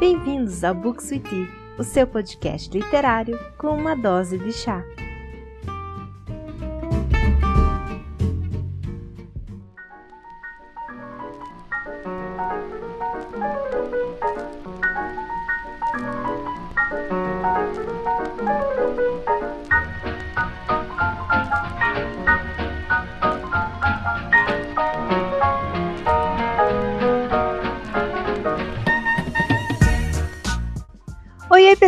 Bem-vindos ao Book Sweetie, o seu podcast literário com uma dose de chá.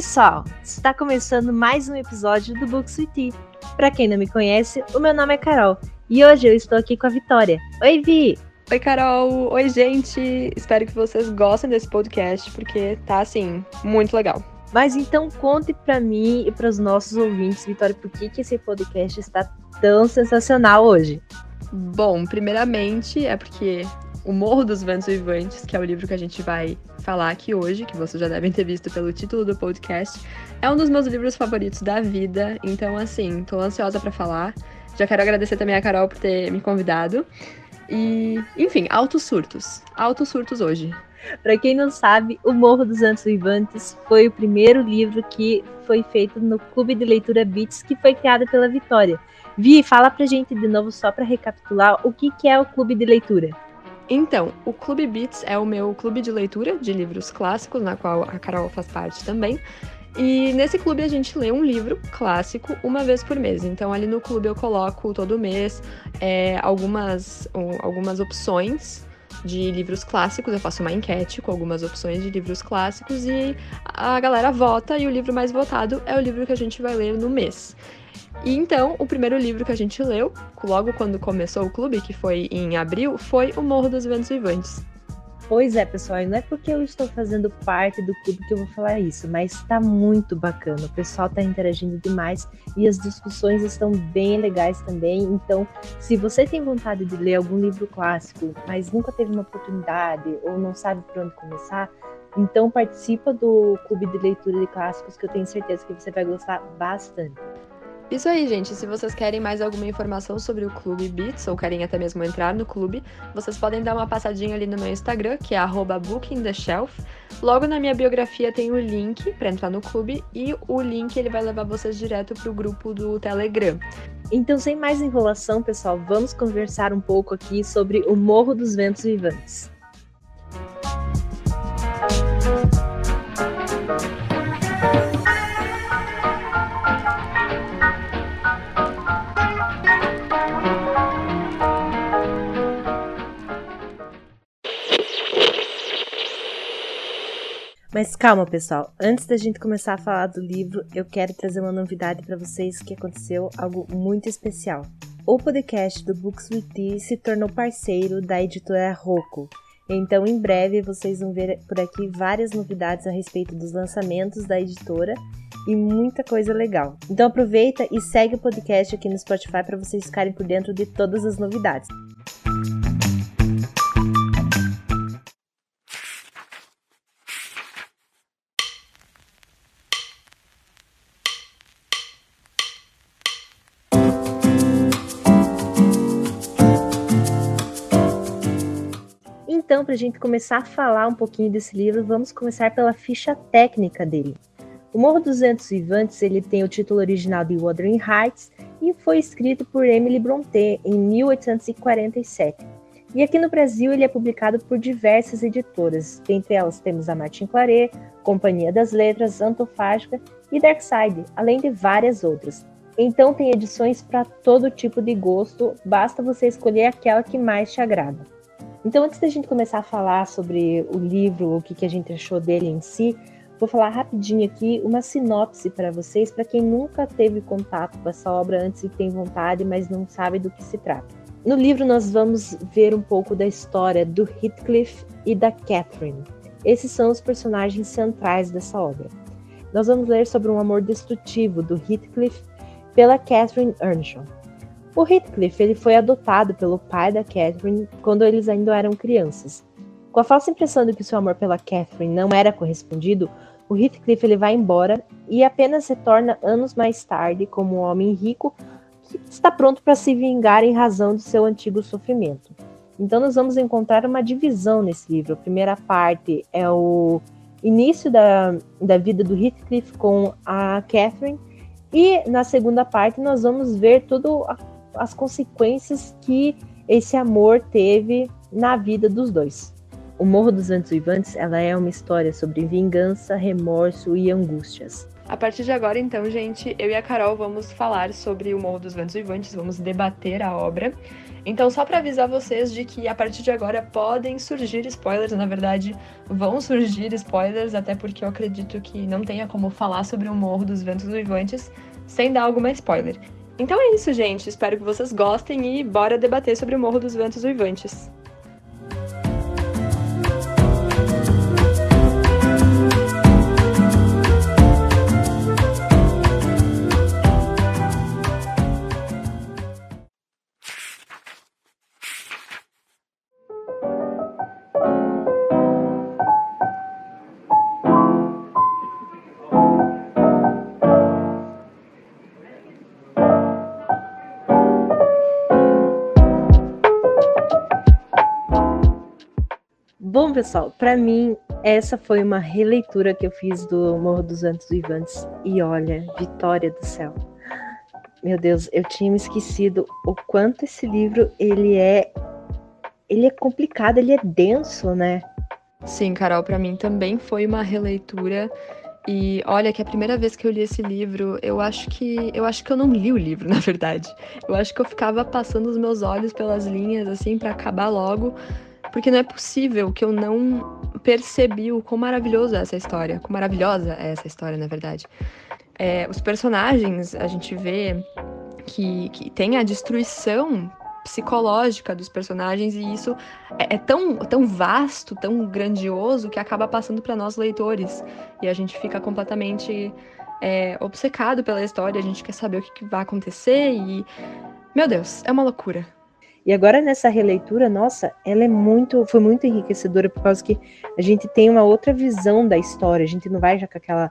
Pessoal! Está começando mais um episódio do Book Sweetie. Para quem não me conhece, o meu nome é Carol e hoje eu estou aqui com a Vitória. Oi, Vi! Oi, Carol! Oi, gente! Espero que vocês gostem desse podcast porque tá, assim, muito legal. Mas então conte para mim e para os nossos ouvintes, Vitória, por que, que esse podcast está tão sensacional hoje? Bom, primeiramente é porque O Morro dos Ventos Vivantes, que é o livro que a gente vai falar aqui hoje, que vocês já devem ter visto pelo título do podcast, é um dos meus livros favoritos da vida. Então, assim, tô ansiosa para falar. Já quero agradecer também a Carol por ter me convidado. E, enfim, altos surtos. Altos surtos hoje. Para quem não sabe, O Morro dos Ventos Vivantes foi o primeiro livro que foi feito no Clube de Leitura Beats, que foi criado pela Vitória. Vi, fala pra gente de novo, só para recapitular, o que, que é o Clube de Leitura. Então, o Clube Beats é o meu clube de leitura de livros clássicos, na qual a Carol faz parte também. E nesse clube a gente lê um livro clássico uma vez por mês. Então, ali no clube eu coloco todo mês é, algumas, um, algumas opções de livros clássicos. Eu faço uma enquete com algumas opções de livros clássicos e a galera vota. E o livro mais votado é o livro que a gente vai ler no mês. E então, o primeiro livro que a gente leu, logo quando começou o clube, que foi em abril, foi O Morro dos Ventos Vivantes. Pois é, pessoal, e não é porque eu estou fazendo parte do clube que eu vou falar isso, mas está muito bacana. O pessoal está interagindo demais e as discussões estão bem legais também. Então, se você tem vontade de ler algum livro clássico, mas nunca teve uma oportunidade ou não sabe por onde começar, então participa do clube de leitura de clássicos que eu tenho certeza que você vai gostar bastante. Isso aí, gente. Se vocês querem mais alguma informação sobre o Clube Beats ou querem até mesmo entrar no clube, vocês podem dar uma passadinha ali no meu Instagram, que é @bookingtheshelf. Logo na minha biografia tem o link para entrar no clube e o link ele vai levar vocês direto para o grupo do Telegram. Então, sem mais enrolação, pessoal, vamos conversar um pouco aqui sobre o Morro dos Ventos Vivantes. Mas calma, pessoal. Antes da gente começar a falar do livro, eu quero trazer uma novidade para vocês que aconteceu algo muito especial. O podcast do Books with Tea se tornou parceiro da editora Rocco. Então, em breve, vocês vão ver por aqui várias novidades a respeito dos lançamentos da editora e muita coisa legal. Então, aproveita e segue o podcast aqui no Spotify para vocês ficarem por dentro de todas as novidades. Para a gente começar a falar um pouquinho desse livro, vamos começar pela ficha técnica dele. O Morro dos Ventos Vivantes ele tem o título original de Wuthering Heights e foi escrito por Emily Brontë em 1847. E aqui no Brasil ele é publicado por diversas editoras, dentre elas temos a Martin Claret, Companhia das Letras, Antofágica e Darkside, além de várias outras. Então tem edições para todo tipo de gosto, basta você escolher aquela que mais te agrada. Então, antes da gente começar a falar sobre o livro, o que, que a gente achou dele em si, vou falar rapidinho aqui uma sinopse para vocês, para quem nunca teve contato com essa obra antes e tem vontade, mas não sabe do que se trata. No livro, nós vamos ver um pouco da história do Heathcliff e da Catherine. Esses são os personagens centrais dessa obra. Nós vamos ler sobre um amor destrutivo do Heathcliff pela Catherine Earnshaw. O Heathcliff ele foi adotado pelo pai da Catherine quando eles ainda eram crianças. Com a falsa impressão de que seu amor pela Catherine não era correspondido, o Heathcliff ele vai embora e apenas retorna anos mais tarde como um homem rico que está pronto para se vingar em razão de seu antigo sofrimento. Então nós vamos encontrar uma divisão nesse livro. A primeira parte é o início da, da vida do Heathcliff com a Catherine. E na segunda parte nós vamos ver todas as consequências que esse amor teve na vida dos dois. O Morro dos Ventos Vivantes ela é uma história sobre vingança, remorso e angústias. A partir de agora, então, gente, eu e a Carol vamos falar sobre o Morro dos Ventos Vivantes, vamos debater a obra. Então, só para avisar vocês de que a partir de agora podem surgir spoilers, na verdade, vão surgir spoilers, até porque eu acredito que não tenha como falar sobre o Morro dos Ventos Vivantes sem dar alguma spoiler. Então é isso, gente. Espero que vocês gostem e bora debater sobre o Morro dos Ventos Vivantes. Bom, pessoal, para mim, essa foi uma releitura que eu fiz do Morro dos Ventos Vivantes. E olha, vitória do céu. Meu Deus, eu tinha me esquecido o quanto esse livro ele é ele é complicado, ele é denso, né? Sim, Carol, para mim também foi uma releitura. E olha que a primeira vez que eu li esse livro, eu acho que eu acho que eu não li o livro, na verdade. Eu acho que eu ficava passando os meus olhos pelas linhas assim para acabar logo porque não é possível que eu não percebi o quão maravilhoso é essa história, quão maravilhosa é essa história, na verdade. É, os personagens, a gente vê que, que tem a destruição psicológica dos personagens e isso é, é, tão, tão vasto, tão grandioso que acaba passando para nós leitores e a gente fica completamente é, obcecado pela história, a gente quer saber o que, que vai acontecer e meu Deus, é uma loucura. E agora nessa releitura, nossa, ela é muito, foi muito enriquecedora por causa que a gente tem uma outra visão da história. A gente não vai já com aquele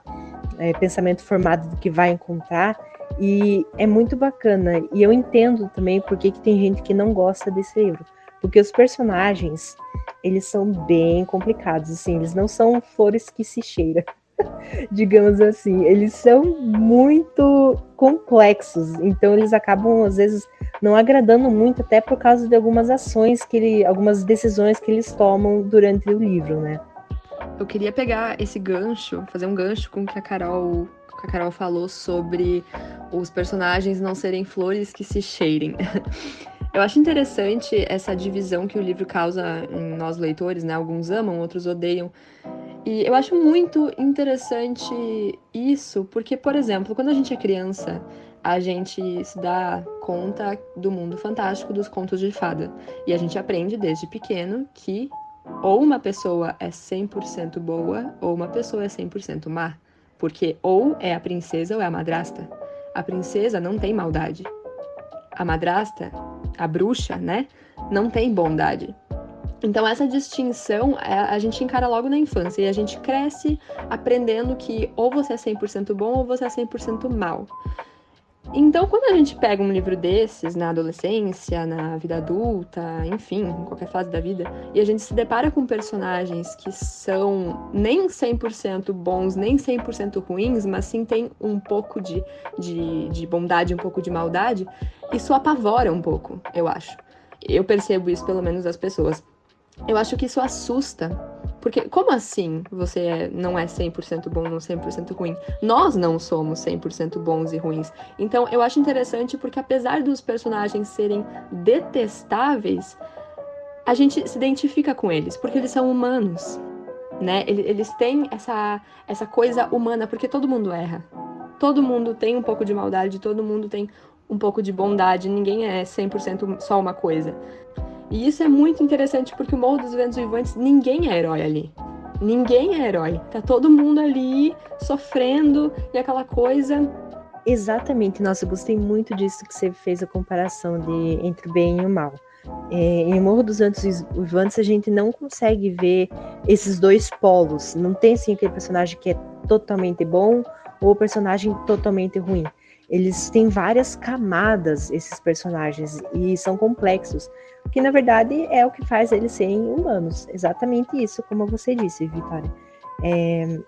é, pensamento formado do que vai encontrar. E é muito bacana. E eu entendo também por que, que tem gente que não gosta desse livro. Porque os personagens, eles são bem complicados, assim, eles não são flores que se cheiram. digamos assim. Eles são muito complexos, então eles acabam às vezes não agradando muito, até por causa de algumas ações que ele, algumas decisões que eles tomam durante o livro, né? Eu queria pegar esse gancho, fazer um gancho com o que a Carol, que a Carol falou sobre os personagens não serem flores que se cheirem. Eu acho interessante essa divisão que o livro causa em nós leitores, né? Alguns amam, outros odeiam. E eu acho muito interessante isso, porque, por exemplo, quando a gente é criança, a gente se dá conta do mundo fantástico dos contos de fada. E a gente aprende desde pequeno que ou uma pessoa é 100% boa ou uma pessoa é 100% má. Porque ou é a princesa ou é a madrasta. A princesa não tem maldade. A madrasta, a bruxa, né, não tem bondade. Então, essa distinção é, a gente encara logo na infância e a gente cresce aprendendo que ou você é 100% bom ou você é 100% mal. Então, quando a gente pega um livro desses na adolescência, na vida adulta, enfim, em qualquer fase da vida, e a gente se depara com personagens que são nem 100% bons, nem 100% ruins, mas sim tem um pouco de, de, de bondade, um pouco de maldade, isso apavora um pouco, eu acho. Eu percebo isso, pelo menos, das pessoas. Eu acho que isso assusta. Porque como assim você não é 100% bom, não 100% ruim? Nós não somos 100% bons e ruins. Então eu acho interessante porque apesar dos personagens serem detestáveis, a gente se identifica com eles, porque eles são humanos, né? Eles têm essa, essa coisa humana, porque todo mundo erra. Todo mundo tem um pouco de maldade, todo mundo tem um pouco de bondade, ninguém é 100% só uma coisa. E isso é muito interessante porque o Morro dos Ventos Vivantes, ninguém é herói ali. Ninguém é herói. Tá todo mundo ali sofrendo e aquela coisa. Exatamente. Nossa, eu gostei muito disso que você fez a comparação de entre o bem e o mal. É, em Morro dos Ventos Vivantes a gente não consegue ver esses dois polos. Não tem assim aquele personagem que é totalmente bom ou personagem totalmente ruim. Eles têm várias camadas, esses personagens, e são complexos que na verdade é o que faz eles serem humanos. Exatamente isso, como você disse, Vitória. É,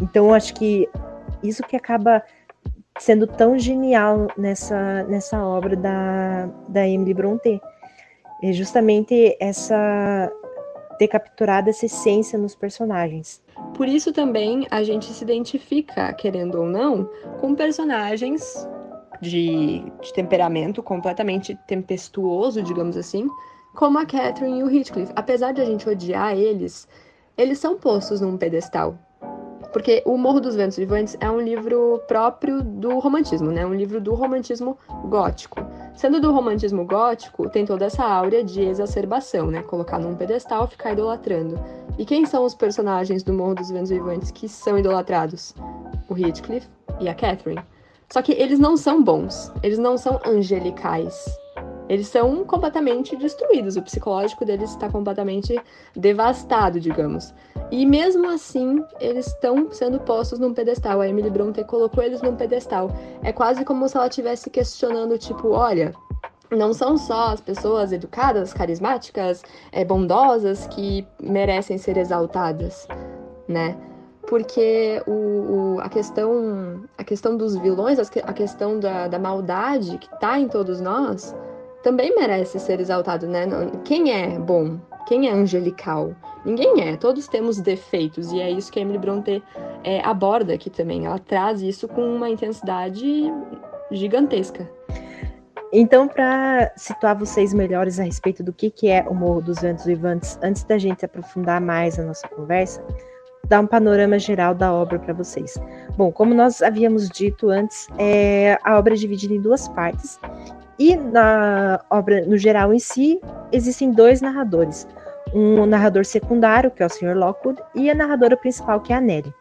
então, acho que isso que acaba sendo tão genial nessa, nessa obra da, da Emily Brontë. É justamente essa ter capturado essa essência nos personagens. Por isso também a gente se identifica, querendo ou não, com personagens de, de temperamento completamente tempestuoso, digamos assim, como a Catherine e o Heathcliff. Apesar de a gente odiar eles, eles são postos num pedestal. Porque O Morro dos Ventos Vivantes é um livro próprio do romantismo, né? Um livro do romantismo gótico. Sendo do romantismo gótico, tem toda essa áurea de exacerbação, né? Colocar num pedestal, ficar idolatrando. E quem são os personagens do Morro dos Ventos Vivantes que são idolatrados? O Heathcliff e a Catherine. Só que eles não são bons, eles não são angelicais. Eles são completamente destruídos, o psicológico deles está completamente devastado, digamos. E mesmo assim, eles estão sendo postos num pedestal. A Emily Bronte colocou eles num pedestal. É quase como se ela estivesse questionando, tipo, olha, não são só as pessoas educadas, carismáticas, é, bondosas que merecem ser exaltadas, né? Porque o, o, a, questão, a questão dos vilões, a questão da, da maldade que está em todos nós, também merece ser exaltado, né? Quem é bom? Quem é angelical? Ninguém é. Todos temos defeitos e é isso que a Emily Bronte é, aborda aqui também. Ela traz isso com uma intensidade gigantesca. Então, para situar vocês melhores a respeito do que, que é o Morro dos Ventos Vivantes, antes da gente aprofundar mais a nossa conversa, dar um panorama geral da obra para vocês. Bom, como nós havíamos dito antes, é, a obra é dividida em duas partes e na obra, no geral em si, existem dois narradores. Um narrador secundário, que é o Sr. Lockwood, e a narradora principal, que é a Nelly.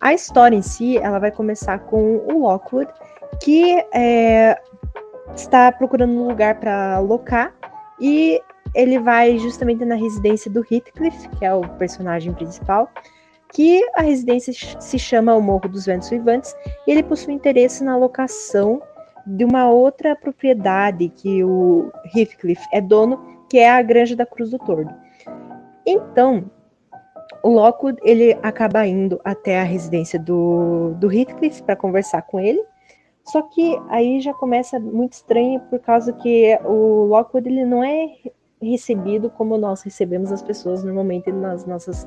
A história em si, ela vai começar com o Lockwood, que é, está procurando um lugar para alocar, e ele vai justamente na residência do Heathcliff, que é o personagem principal, que a residência se chama o Morro dos Ventos Vivantes, e ele possui interesse na locação de uma outra propriedade que o Heathcliff é dono, que é a Granja da Cruz do Tordo. Então, o Lockwood ele acaba indo até a residência do, do Heathcliff para conversar com ele. Só que aí já começa muito estranho por causa que o Lockwood ele não é recebido como nós recebemos as pessoas normalmente nas nossas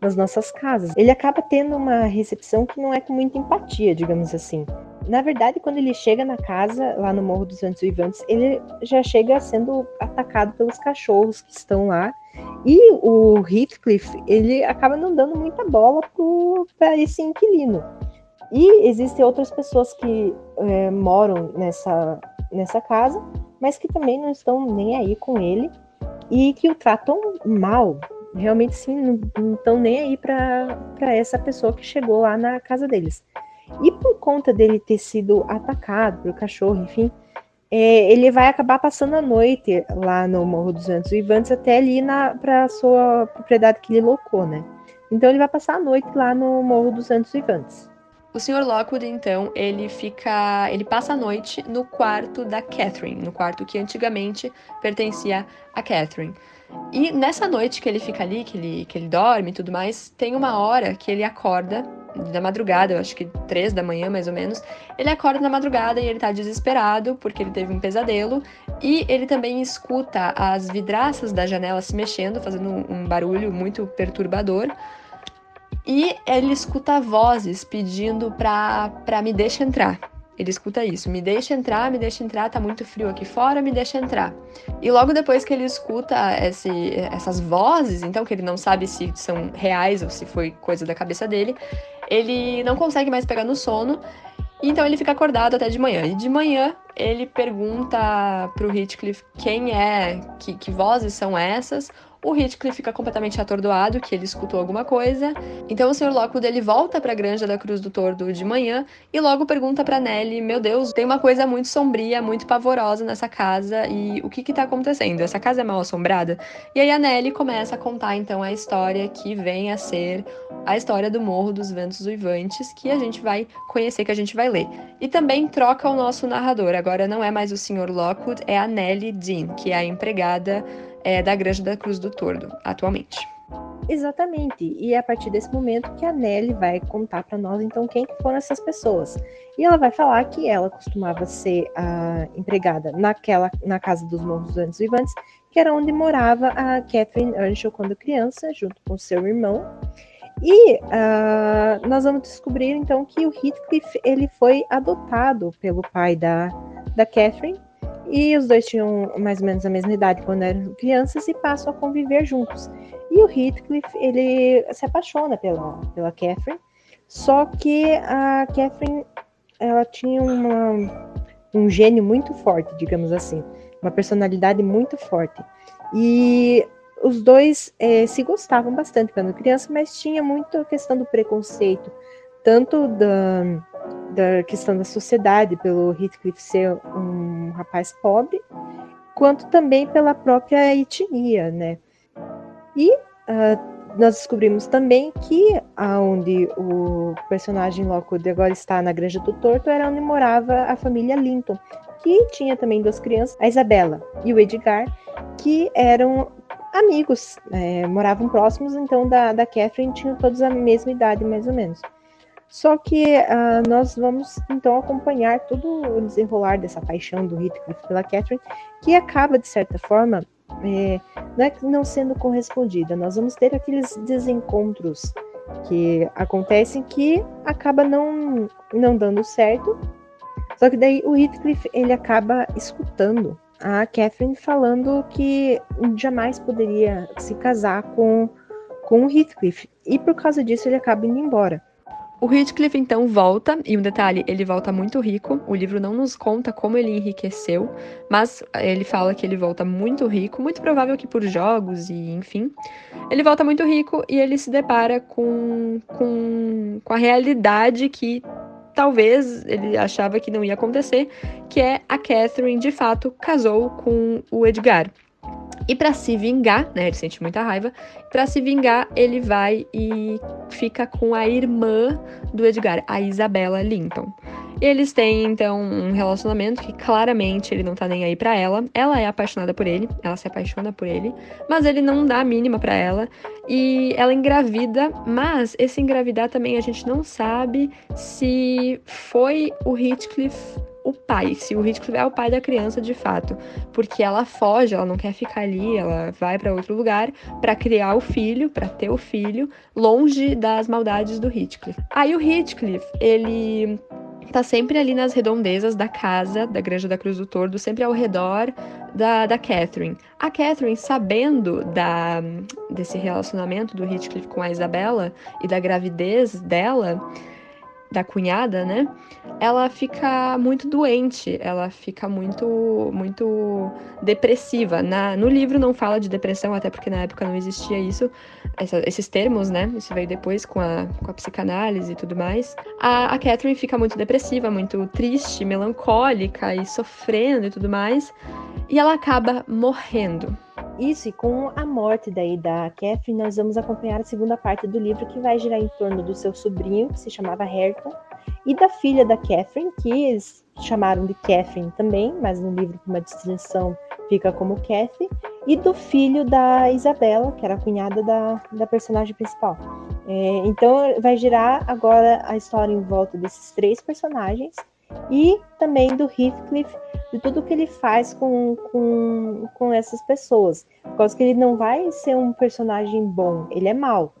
nas nossas casas. Ele acaba tendo uma recepção que não é com muita empatia, digamos assim. Na verdade, quando ele chega na casa, lá no Morro dos Ventos Vivantes, ele já chega sendo atacado pelos cachorros que estão lá. E o Heathcliff, ele acaba não dando muita bola para esse inquilino. E existem outras pessoas que é, moram nessa, nessa casa, mas que também não estão nem aí com ele e que o tratam mal. Realmente, sim, não estão nem aí para essa pessoa que chegou lá na casa deles. E por conta dele ter sido atacado por cachorro, enfim, é, ele vai acabar passando a noite lá no Morro dos Ventos Vivantes até ali para a sua propriedade que ele locou, né? Então ele vai passar a noite lá no Morro dos Ventos Vivantes. O Sr. Lockwood, então, ele fica. ele passa a noite no quarto da Catherine, no quarto que antigamente pertencia a Catherine. E nessa noite que ele fica ali, que ele, que ele dorme e tudo mais, tem uma hora que ele acorda da madrugada, eu acho que três da manhã mais ou menos. Ele acorda na madrugada e ele tá desesperado porque ele teve um pesadelo. E ele também escuta as vidraças da janela se mexendo, fazendo um barulho muito perturbador. E ele escuta vozes pedindo pra, pra me deixar entrar. Ele escuta isso, me deixa entrar, me deixa entrar, tá muito frio aqui fora, me deixa entrar. E logo depois que ele escuta esse, essas vozes, então que ele não sabe se são reais ou se foi coisa da cabeça dele, ele não consegue mais pegar no sono, então ele fica acordado até de manhã. E de manhã ele pergunta pro Heathcliff quem é, que, que vozes são essas, o Heathcliff fica completamente atordoado que ele escutou alguma coisa. Então o Sr. Lockwood ele volta para a granja da Cruz do Tordo de manhã e logo pergunta para Nelly: "Meu Deus, tem uma coisa muito sombria, muito pavorosa nessa casa e o que que tá acontecendo? Essa casa é mal assombrada?" E aí a Nelly começa a contar então a história que vem a ser a história do Morro dos Ventos Uivantes, que a gente vai conhecer, que a gente vai ler. E também troca o nosso narrador. Agora não é mais o Sr. Lockwood, é a Nelly Dean, que é a empregada é, da Granja da Cruz do Tordo, atualmente. Exatamente. E é a partir desse momento que a Nelly vai contar para nós então quem foram essas pessoas. E ela vai falar que ela costumava ser a empregada naquela na casa dos morros antes vivantes, que era onde morava a Catherine Earnshaw quando criança, junto com seu irmão. E uh, nós vamos descobrir então que o Heathcliff ele foi adotado pelo pai da, da Catherine e os dois tinham mais ou menos a mesma idade quando eram crianças e passam a conviver juntos. E o Heathcliff, ele se apaixona pela, pela Catherine, só que a Catherine, ela tinha uma, um gênio muito forte, digamos assim, uma personalidade muito forte. E os dois é, se gostavam bastante quando criança, mas tinha muito a questão do preconceito, tanto da, da questão da sociedade, pelo Heathcliff ser um rapaz pobre, quanto também pela própria etnia, né? E uh, nós descobrimos também que aonde o personagem Lockwood agora está na Granja do Torto era onde morava a família Linton, que tinha também duas crianças, a Isabela e o Edgar, que eram amigos, é, moravam próximos, então da, da Catherine tinham todos a mesma idade, mais ou menos. Só que uh, nós vamos então acompanhar todo o desenrolar dessa paixão do Heathcliff pela Catherine, que acaba, de certa forma, é, não, é não sendo correspondida. Nós vamos ter aqueles desencontros que acontecem que acaba não, não dando certo. Só que daí o Heathcliff ele acaba escutando a Catherine falando que jamais poderia se casar com, com o Heathcliff. E por causa disso ele acaba indo embora. O Heathcliff então volta, e um detalhe, ele volta muito rico. O livro não nos conta como ele enriqueceu, mas ele fala que ele volta muito rico, muito provável que por jogos e enfim. Ele volta muito rico e ele se depara com, com, com a realidade que talvez ele achava que não ia acontecer, que é a Catherine de fato casou com o Edgar. E para se vingar, né, ele sente muita raiva, para se vingar, ele vai e fica com a irmã do Edgar, a Isabela Linton. Eles têm então um relacionamento que claramente ele não tá nem aí para ela. Ela é apaixonada por ele, ela se apaixona por ele, mas ele não dá a mínima para ela e ela engravida, mas esse engravidar também a gente não sabe se foi o Heathcliff o pai, se o Heathcliff é o pai da criança de fato, porque ela foge, ela não quer ficar ali, ela vai para outro lugar para criar o filho, para ter o filho, longe das maldades do Heathcliff. Aí o Heathcliff, ele tá sempre ali nas redondezas da casa da Granja da Cruz do Tordo, sempre ao redor da, da Catherine. A Catherine, sabendo da, desse relacionamento do Heathcliff com a Isabela e da gravidez dela, da cunhada, né? Ela fica muito doente, ela fica muito muito depressiva. Na, no livro não fala de depressão, até porque na época não existia isso, essa, esses termos, né? Isso veio depois com a, com a psicanálise e tudo mais. A, a Catherine fica muito depressiva, muito triste, melancólica e sofrendo e tudo mais. E ela acaba morrendo. Isso, e com a morte daí da Catherine, nós vamos acompanhar a segunda parte do livro, que vai girar em torno do seu sobrinho, que se chamava Hareton, e da filha da Catherine, que eles chamaram de Catherine também, mas no livro, com uma distinção, fica como Cathy, e do filho da Isabela, que era a cunhada da, da personagem principal. É, então, vai girar agora a história em volta desses três personagens, e também do Heathcliff, de tudo que ele faz com, com, com essas pessoas. Por causa que ele não vai ser um personagem bom, ele é mau.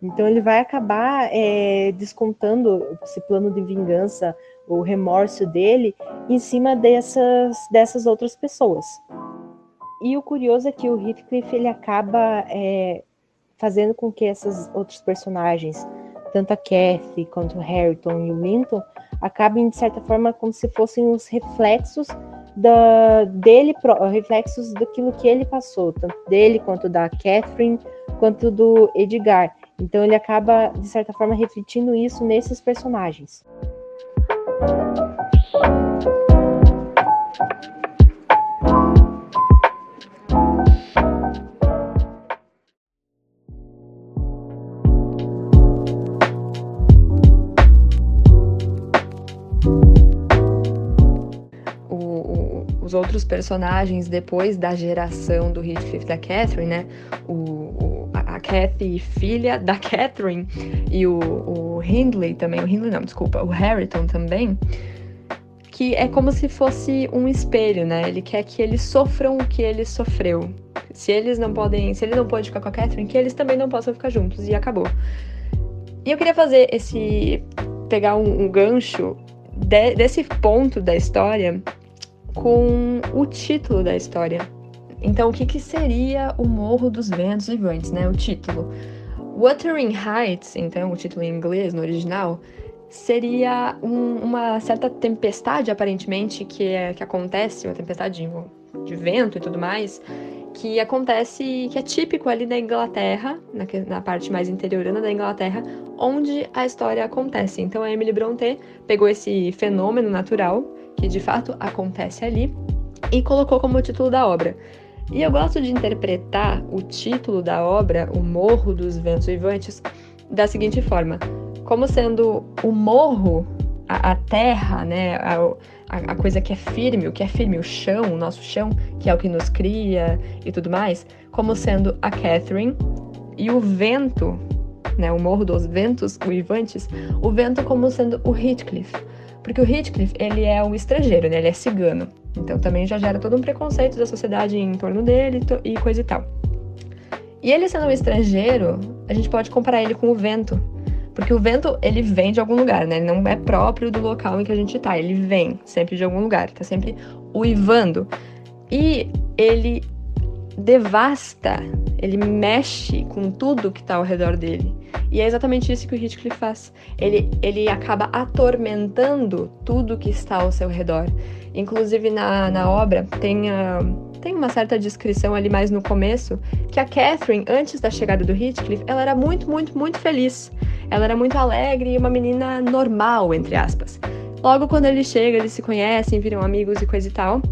Então ele vai acabar é, descontando esse plano de vingança, o remorso dele, em cima dessas, dessas outras pessoas. E o curioso é que o Heathcliff ele acaba é, fazendo com que esses outros personagens, tanto a Kathy quanto o Harrington e o Linton, acabem, de certa forma, como se fossem os reflexos da, dele, reflexos daquilo que ele passou, tanto dele quanto da Catherine, quanto do Edgar. Então ele acaba, de certa forma, refletindo isso nesses personagens. Personagens depois da geração do Heathcliff da Catherine, né? O, o a Kathy, filha da Catherine, e o, o Hindley também, o Hindley não, desculpa, o Harrington também, que é como se fosse um espelho, né? Ele quer que eles sofram o que ele sofreu. Se eles não podem, se ele não pode ficar com a Catherine, que eles também não possam ficar juntos, e acabou. E eu queria fazer esse. pegar um, um gancho de, desse ponto da história com o título da história. Então, o que, que seria o Morro dos Ventos Vivantes, né? O título. Wuthering Heights, então, o título em inglês, no original, seria um, uma certa tempestade, aparentemente, que, é, que acontece, uma tempestade de, de vento e tudo mais, que acontece, que é típico ali da Inglaterra, na, na, parte mais interiorana da Inglaterra, onde a história acontece. Então a Emily Brontë pegou esse fenômeno natural, que de fato acontece ali, e colocou como título da obra. E eu gosto de interpretar o título da obra, O Morro dos Ventos Vivantes, da seguinte forma: como sendo o morro, a, a terra, né, a, a, coisa que é firme, o que é firme, o chão, o nosso chão, que é o que nos cria e tudo mais, como sendo a Catherine, e o vento, né, o Morro dos Ventos Uivantes, o vento como sendo o Heathcliff. Porque o Heathcliff, ele é um estrangeiro, né, ele é cigano. Então também já gera todo um preconceito da sociedade em torno dele e coisa e tal. E ele sendo um estrangeiro, a gente pode comparar ele com o vento, porque o vento, ele vem de algum lugar, né? Ele não é próprio do local em que a gente tá. Ele vem sempre de algum lugar, tá sempre uivando. E ele devasta, ele mexe com tudo que tá ao redor dele. E é exatamente isso que o Heathcliff faz. Ele, ele acaba atormentando tudo que está ao seu redor. Inclusive na, na obra tem, uh, tem uma certa descrição ali mais no começo que a Catherine, antes da chegada do Heathcliff, ela era muito, muito, muito feliz. Ela era muito alegre e uma menina normal, entre aspas. Logo quando ele chega, eles se conhecem, viram amigos e coisa e tal.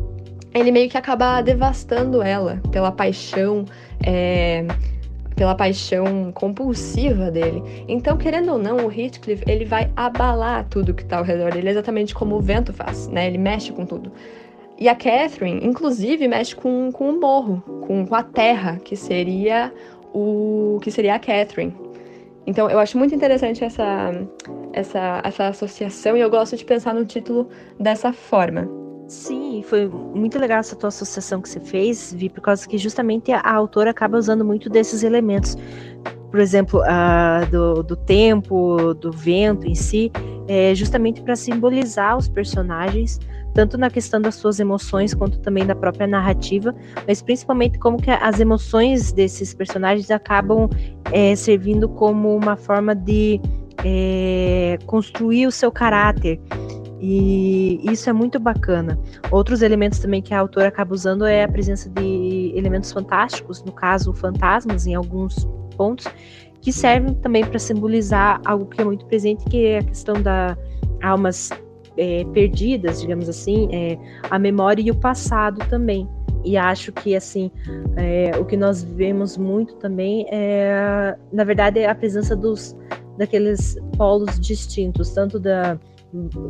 Ele meio que acaba devastando ela pela paixão, é, pela paixão compulsiva dele. Então, querendo ou não, o Heathcliff ele vai abalar tudo que tá ao redor dele, exatamente como o vento faz, né? Ele mexe com tudo. E a Catherine, inclusive, mexe com, com o morro, com, com a terra, que seria o que seria a Catherine. Então, eu acho muito interessante essa, essa, essa associação e eu gosto de pensar no título dessa forma. Sim, foi muito legal essa tua associação que você fez, Vi, por causa que justamente a, autora acaba usando muito desses elementos. Por exemplo, do, do tempo, do vento em si, é justamente para simbolizar os personagens, tanto na questão das suas emoções quanto também da própria narrativa, mas principalmente como que as emoções desses personagens acabam é, servindo como uma forma de é, construir o seu caráter. E isso é muito bacana. Outros elementos também que a autora acaba usando é a presença de elementos fantásticos, no caso, fantasmas em alguns pontos, que servem também para simbolizar algo que é muito presente, que é a questão da almas é, perdidas, digamos assim, é, a memória e o passado também. E acho que assim é, o que nós vemos muito também é, na verdade, é a presença dos daqueles polos distintos, tanto da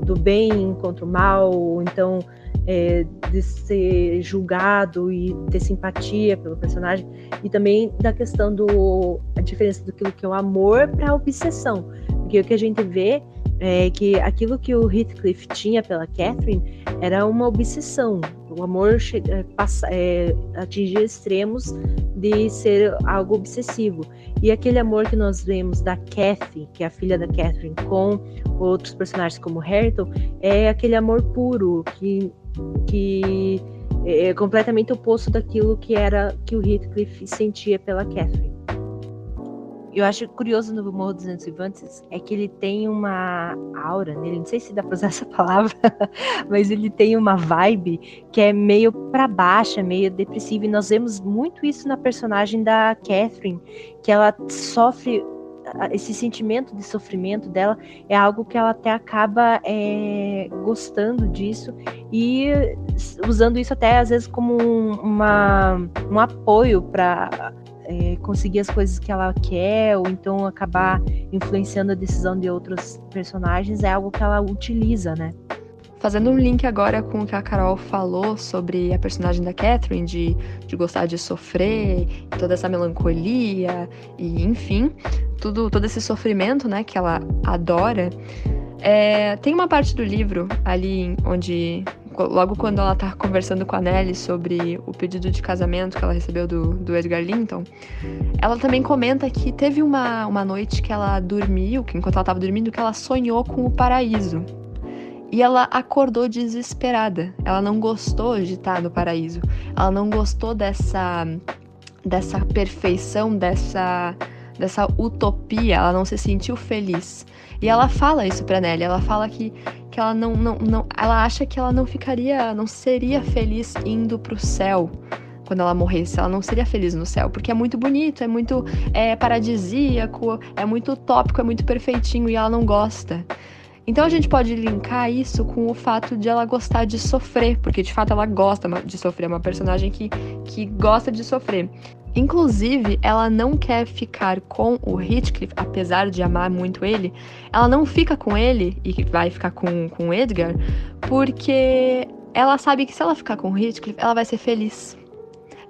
do bem contra o mal, ou então é, de ser julgado e ter simpatia pelo personagem, e também da questão do a diferença do que é o amor para a obsessão, porque o que a gente vê é que aquilo que o Heathcliff tinha pela Catherine era uma obsessão. O amor é, passa, é, atingia extremos de ser algo obsessivo. E aquele amor que nós vemos da Kathy, que é a filha da Catherine, com outros personagens como Harrington, é aquele amor puro que, que é completamente oposto daquilo que era que o Heathcliff sentia pela Catherine eu acho curioso no Morro dos Ventos é que ele tem uma aura nele, não sei se dá pra usar essa palavra, mas ele tem uma vibe que é meio para baixa, meio depressiva, e nós vemos muito isso na personagem da Catherine, que ela sofre esse sentimento de sofrimento dela é algo que ela até acaba é, gostando disso e usando isso até às vezes como um, uma, um apoio para é, conseguir as coisas que ela quer, ou então acabar influenciando a decisão de outros personagens, é algo que ela utiliza, né? fazendo um link agora com o que a Carol falou sobre a personagem da Catherine, de, de gostar de sofrer, toda essa melancolia, e enfim, tudo, todo esse sofrimento né, que ela adora. É, tem uma parte do livro ali onde logo quando ela tá conversando com a Nelly sobre o pedido de casamento que ela recebeu do, do Edgar Linton, ela também comenta que teve uma, uma noite que ela dormiu, que enquanto ela tava dormindo, que ela sonhou com o paraíso. E ela acordou desesperada. Ela não gostou de estar no paraíso. Ela não gostou dessa dessa perfeição, dessa dessa utopia. Ela não se sentiu feliz. E ela fala isso pra Nelly. Ela fala que que ela não, não, não ela acha que ela não ficaria, não seria feliz indo pro céu quando ela morresse, ela não seria feliz no céu, porque é muito bonito, é muito é, paradisíaco, é muito utópico, é muito perfeitinho e ela não gosta. Então a gente pode linkar isso com o fato de ela gostar de sofrer, porque de fato ela gosta de sofrer, é uma personagem que, que gosta de sofrer. Inclusive, ela não quer ficar com o Heathcliff, apesar de amar muito ele. Ela não fica com ele e vai ficar com, com o Edgar, porque ela sabe que se ela ficar com o Heathcliff, ela vai ser feliz.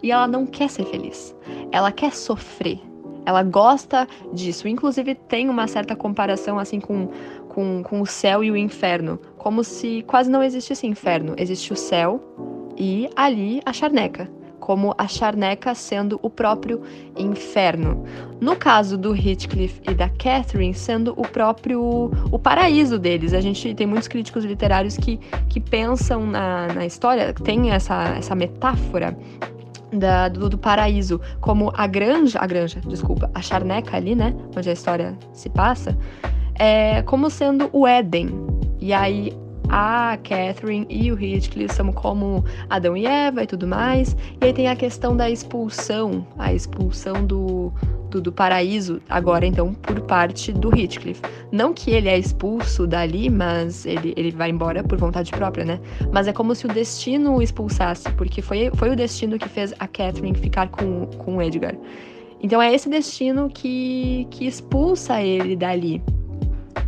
E ela não quer ser feliz. Ela quer sofrer. Ela gosta disso. Inclusive, tem uma certa comparação assim com, com, com o céu e o inferno. Como se quase não existisse inferno. Existe o céu e ali a charneca como a charneca sendo o próprio inferno. No caso do Heathcliff e da Catherine, sendo o próprio o paraíso deles. A gente tem muitos críticos literários que, que pensam na, na história, tem essa, essa metáfora da, do, do, paraíso, como a granja, a granja, desculpa, a charneca ali, né, onde a história se passa, é como sendo o Éden. E aí a Catherine e o Heathcliff são como Adão e Eva e tudo mais. E aí tem a questão da expulsão, a expulsão do, do, do, paraíso, agora então por parte do Heathcliff. Não que ele é expulso dali, mas ele, ele vai embora por vontade própria, né? Mas é como se o destino o expulsasse, porque foi, foi o destino que fez a Catherine ficar com, com o Edgar. Então é esse destino que, que expulsa ele dali.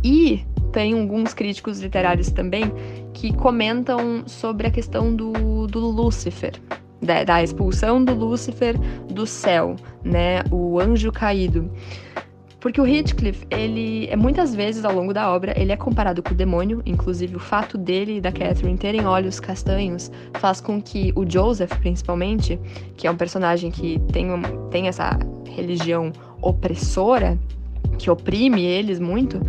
E tem alguns críticos literários também que comentam sobre a questão do, do Lúcifer, da, da, expulsão do Lúcifer do céu, né, o anjo caído. Porque o Heathcliff, ele é muitas vezes ao longo da obra, ele é comparado com o demônio, inclusive o fato dele e da Catherine terem olhos castanhos faz com que o Joseph, principalmente, que é um personagem que tem, tem essa religião opressora, que oprime eles muito,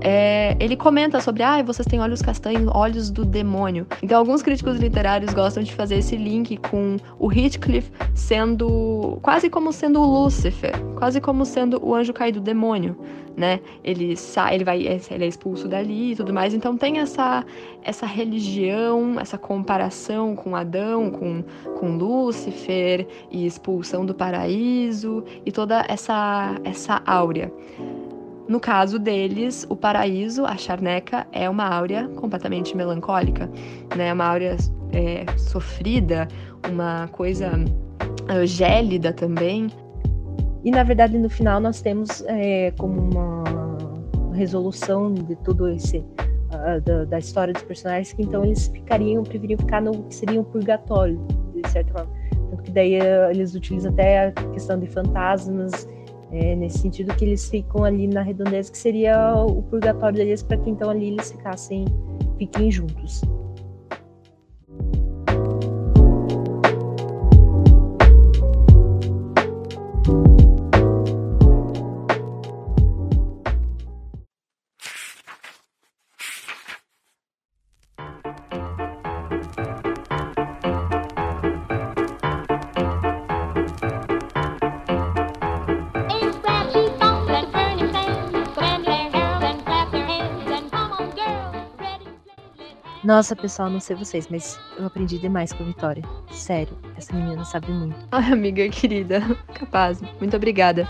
é, ele comenta sobre, ah, vocês têm olhos castanhos, olhos do demônio. Então, alguns críticos literários gostam de fazer esse link com o Heathcliff sendo quase como sendo o Lúcifer, quase como sendo o anjo caído do demônio, né? Ele sai, ele vai, ele é expulso dali e tudo mais. Então, tem essa essa religião, essa comparação com Adão, com com Lúcifer e expulsão do paraíso e toda essa essa áurea. No caso deles, o paraíso, a charneca, é uma áurea completamente melancólica, né? Uma áurea é, sofrida, uma coisa uh, gélida também. E na verdade, no final, nós temos é, como uma resolução de tudo esse uh, da, da, história dos personagens que então eles ficariam, preferiam ficar no que seria um purgatório, de certa forma. Tanto que daí uh, eles utilizam até a questão de fantasmas é, nesse sentido que eles ficam ali na redondeza, que seria o purgatório deles, para que então ali eles ficassem, fiquem juntos. Nossa, pessoal, não sei vocês, mas eu aprendi demais com a Vitória. Sério, essa menina sabe muito. Ai, amiga querida, capaz. Muito obrigada.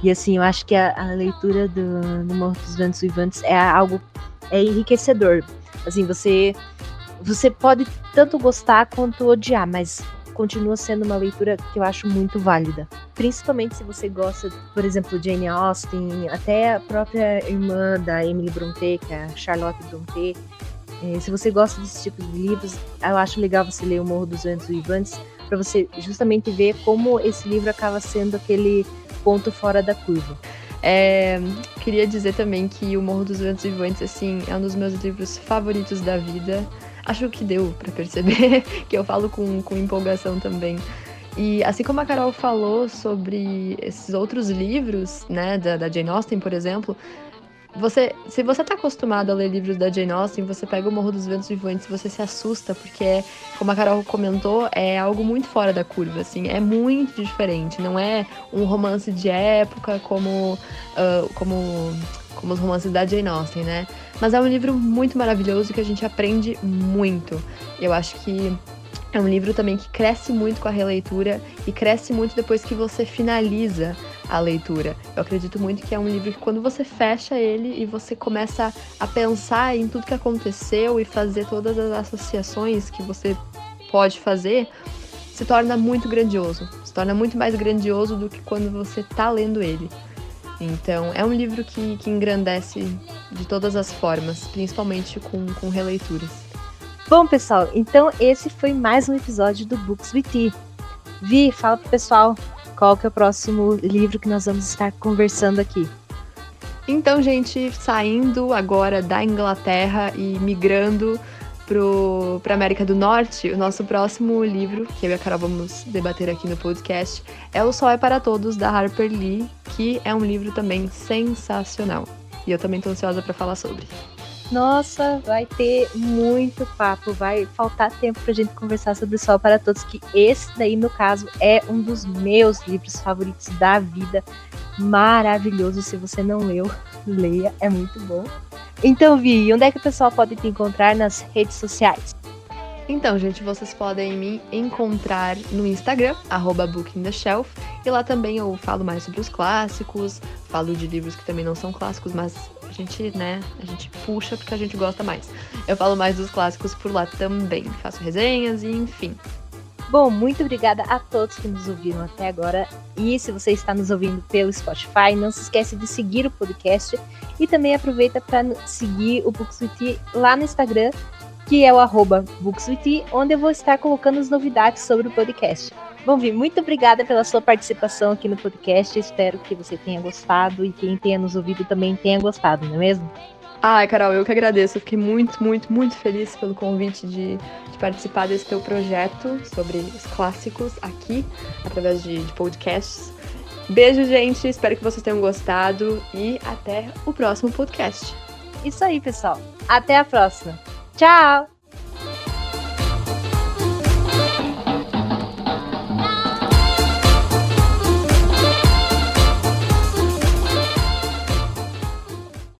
E assim, eu acho que a, a leitura do, do Morro dos Ventos Vivantes é algo é enriquecedor. Assim, você você pode tanto gostar quanto odiar, mas continua sendo uma leitura que eu acho muito válida. Principalmente se você gosta, por exemplo, de Jane Austen, até a própria irmã da Emily Brontë, que é a Charlotte Brontë, É, se você gosta desse tipo de livros, eu acho legal você ler O Morro dos Ventos Vivantes para você justamente ver como esse livro acaba sendo aquele ponto fora da curva. É, queria dizer também que O Morro dos Ventos Vivantes, assim, é um dos meus livros favoritos da vida. Acho que deu para perceber que eu falo com, com empolgação também. E assim como a Carol falou sobre esses outros livros, né, da, da Jane Austen, por exemplo, você, se você tá acostumado a ler livros da Jane Austen, você pega o Morro dos Ventos Vivantes e você se assusta, porque, como a Carol comentou, é algo muito fora da curva, assim, é muito diferente. Não é um romance de época como, uh, como, como os romances da Jane Austen, né? Mas é um livro muito maravilhoso que a gente aprende muito. Eu acho que é um livro também que cresce muito com a releitura e cresce muito depois que você finaliza a leitura. Eu acredito muito que é um livro que quando você fecha ele e você começa a pensar em tudo que aconteceu e fazer todas as associações que você pode fazer, se torna muito grandioso. Se torna muito mais grandioso do que quando você está lendo ele. Então, é um livro que, que engrandece de todas as formas, principalmente com, com releituras. Bom, pessoal, então esse foi mais um episódio do Books with Tea. Vi, fala pro pessoal qual que é o próximo livro que nós vamos estar conversando aqui. Então, gente, saindo agora da Inglaterra e migrando para a América do Norte, o nosso próximo livro, que eu e a Carol vamos debater aqui no podcast, é O Sol é para Todos, da Harper Lee, que é um livro também sensacional. E eu também estou ansiosa para falar sobre. Nossa, vai ter muito papo, vai faltar tempo pra gente conversar sobre o Sol para Todos, que esse daí, no caso, é um dos meus livros favoritos da vida. Maravilhoso, se você não leu, leia, é muito bom. Então, Vi, onde é que o pessoal pode te encontrar nas redes sociais? Então, gente, vocês podem me encontrar no Instagram, BookingTheShelf, e lá também eu falo mais sobre os clássicos, falo de livros que também não são clássicos, mas a gente, né, a gente puxa porque a gente gosta mais. Eu falo mais dos clássicos por lá também, faço resenhas e enfim. Bom, muito obrigada a todos que nos ouviram até agora. E se você está nos ouvindo pelo Spotify, não se esquece de seguir o podcast e também aproveita para seguir o Bookswitty lá no Instagram que é o arroba BooksWithT, onde eu vou estar colocando as novidades sobre o podcast. Bom, Vi, muito obrigada pela sua participação aqui no podcast. Espero que você tenha gostado e quem tenha nos ouvido também tenha gostado, não é mesmo? Ai, Carol, eu que agradeço. Eu fiquei muito, muito, muito feliz pelo convite de, de participar desse teu projeto sobre os clássicos aqui, através de, de podcasts. Beijo, gente. Espero que vocês tenham gostado e até o próximo podcast. Isso aí, pessoal. Até a próxima. Tchau!